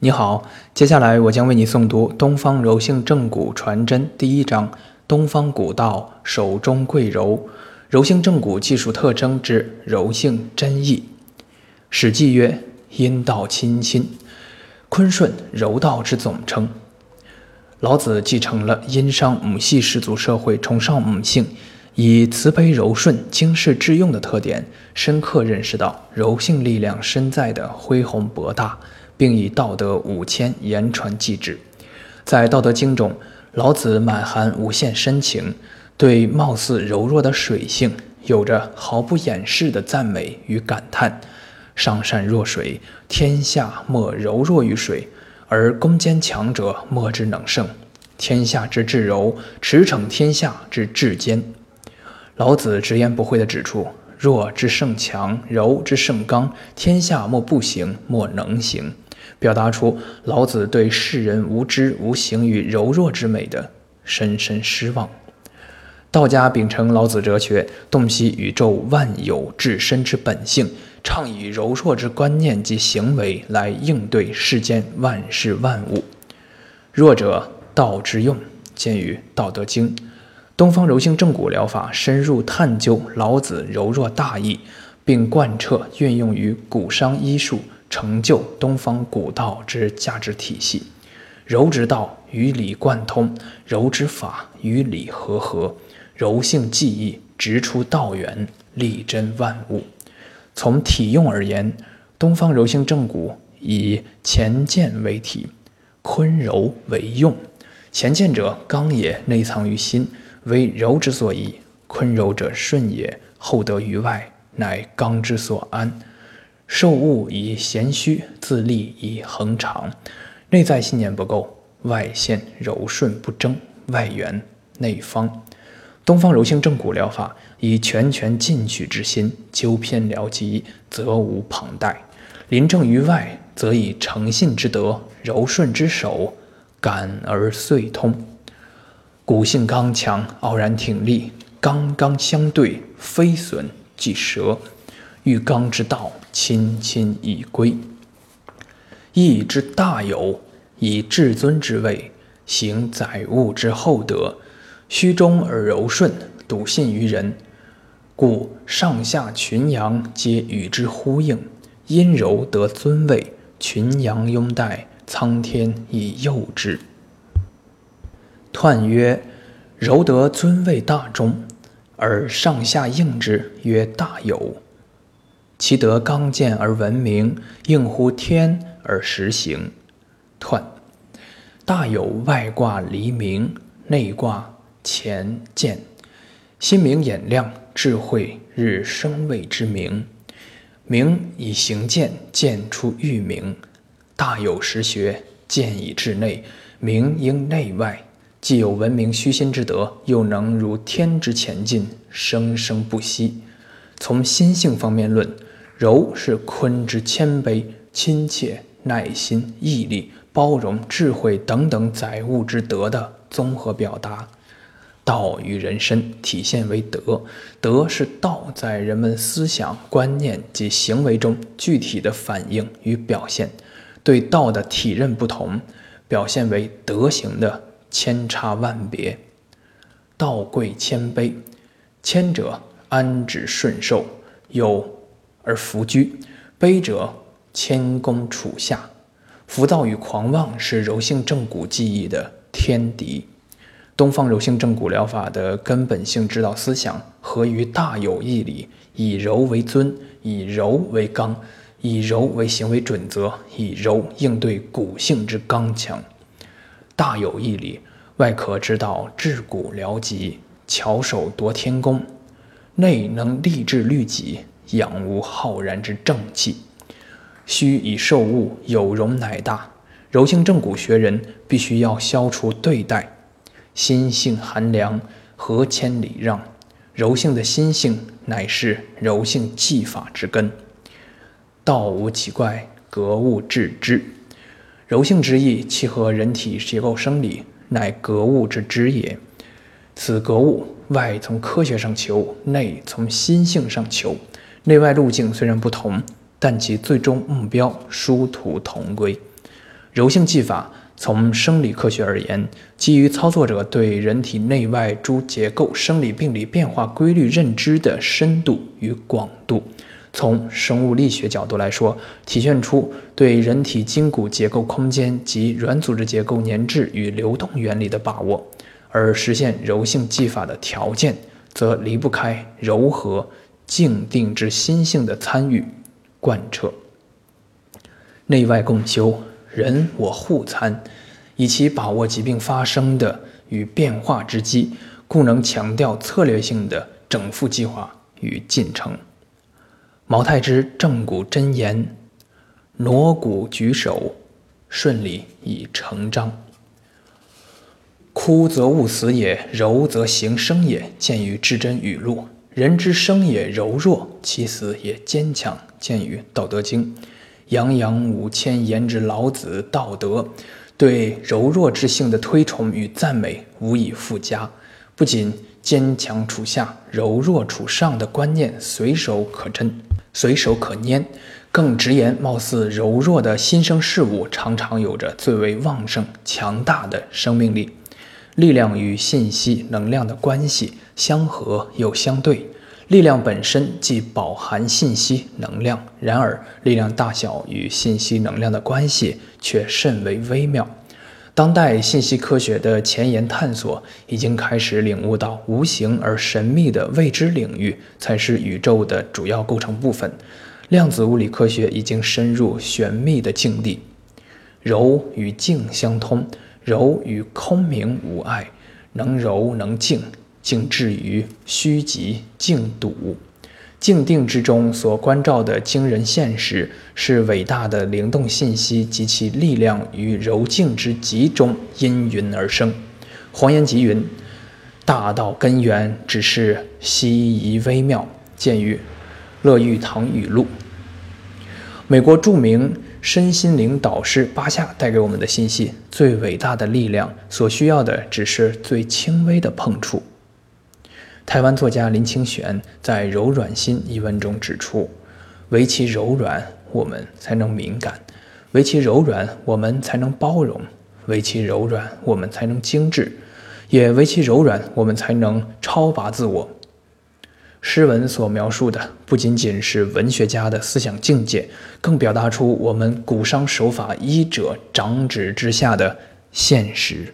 你好，接下来我将为你诵读《东方柔性正骨传真》第一章：东方古道手中贵柔，柔性正骨技术特征之柔性真意。史记曰：“阴道亲亲，坤顺柔道之总称。”老子继承了殷商母系氏族社会崇尚母性，以慈悲柔顺、经世致用的特点，深刻认识到柔性力量身在的恢宏博大。并以道德五千言传记之，在《道德经》中，老子满含无限深情，对貌似柔弱的水性有着毫不掩饰的赞美与感叹：“上善若水，天下莫柔弱于水；而攻坚强者，莫之能胜。天下之至柔，驰骋天下之至坚。”老子直言不讳地指出：“弱之胜强，柔之胜刚，天下莫不行，莫能行。”表达出老子对世人无知无形与柔弱之美的深深失望。道家秉承老子哲学，洞悉宇宙万有至深之本性，倡以柔弱之观念及行为来应对世间万事万物。弱者道之用，见于《道德经》。东方柔性正骨疗法深入探究老子柔弱大义，并贯彻运用于骨伤医术。成就东方古道之价值体系，柔之道与理贯通，柔之法与理和合，柔性技艺直出道源，力真万物。从体用而言，东方柔性正骨以前健为体，坤柔为用。前健者刚也，内藏于心，为柔之所宜；坤柔者顺也，厚德于外，乃刚之所安。受物以闲虚，自立以恒长。内在信念不够，外现柔顺不争，外圆内方。东方柔性正骨疗法以拳拳进取之心，纠偏疗疾，责无旁贷；临正于外，则以诚信之德，柔顺之手，感而遂通。骨性刚强，傲然挺立，刚刚相对，非损即折。欲刚之道，亲亲以归。义之大有，以至尊之位，行载物之厚德，虚中而柔顺，笃信于人，故上下群阳皆与之呼应。阴柔得尊位，群阳拥戴，苍天以佑之。彖曰：柔得尊位大中，而上下应之，曰大有。其德刚健而闻名，应乎天而实行。彖，大有外卦黎明，内卦乾见。心明眼亮，智慧日生谓之明。明以行见，见出欲明。大有实学，见以治内，明应内外，既有文明虚心之德，又能如天之前进，生生不息。从心性方面论。柔是坤之谦卑、亲切、耐心、毅力、包容、智慧等等载物之德的综合表达。道与人身体现为德，德是道在人们思想、观念及行为中具体的反应与表现。对道的体认不同，表现为德行的千差万别。道贵谦卑，谦者安止顺受，有。而弗居，卑者谦恭处下。浮躁与狂妄是柔性正骨技艺的天敌。东方柔性正骨疗法的根本性指导思想合于大有义理：以柔为尊，以柔为刚，以柔为行为准则，以柔应对骨性之刚强。大有义理，外可指导治骨疗疾，巧手夺天工；内能立志律己。养无浩然之正气，须以受物有容乃大。柔性正骨学人必须要消除对待，心性寒凉，何谦礼让。柔性的心性乃是柔性技法之根。道无奇怪，格物致知。柔性之意契合人体结构生理，乃格物之知也。此格物，外从科学上求，内从心性上求。内外路径虽然不同，但其最终目标殊途同归。柔性技法从生理科学而言，基于操作者对人体内外诸结构、生理病理变化规律认知的深度与广度。从生物力学角度来说，体现出对人体筋骨结构空间及软组织结构粘滞与流动原理的把握；而实现柔性技法的条件，则离不开柔和、静定之心性的参与贯彻。内外共修，人我互参，以其把握疾病发生的与变化之机，故能强调策略性的整复计划与进程。毛太之正骨真言：挪骨举手，顺理已成章。枯则勿死也，柔则行生也。见于至真语录。人之生也柔弱，其死也坚强。见于道德经。洋洋五千言之老子《道德》，对柔弱之性的推崇与赞美无以复加。不仅坚强处下，柔弱处上的观念随手可真。随手可拈，更直言，貌似柔弱的新生事物，常常有着最为旺盛、强大的生命力。力量与信息能量的关系相合又相对，力量本身既饱含信息能量，然而力量大小与信息能量的关系却甚为微妙。当代信息科学的前沿探索已经开始领悟到，无形而神秘的未知领域才是宇宙的主要构成部分。量子物理科学已经深入玄秘的境地，柔与静相通，柔与空明无碍，能柔能静，静至于虚极，静笃。静定之中所关照的惊人现实，是伟大的灵动信息及其力量于柔静之极中因云而生。黄岩集云：“大道根源只是稀夷微妙。”见于《乐玉堂语录》。美国著名身心灵导师巴夏带给我们的信息：最伟大的力量所需要的，只是最轻微的碰触。台湾作家林清玄在《柔软心》一文中指出：“唯其柔软，我们才能敏感；唯其柔软，我们才能包容；唯其柔软，我们才能精致；也唯其柔软，我们才能超拔自我。”诗文所描述的不仅仅是文学家的思想境界，更表达出我们古商手法医者长指之下的现实。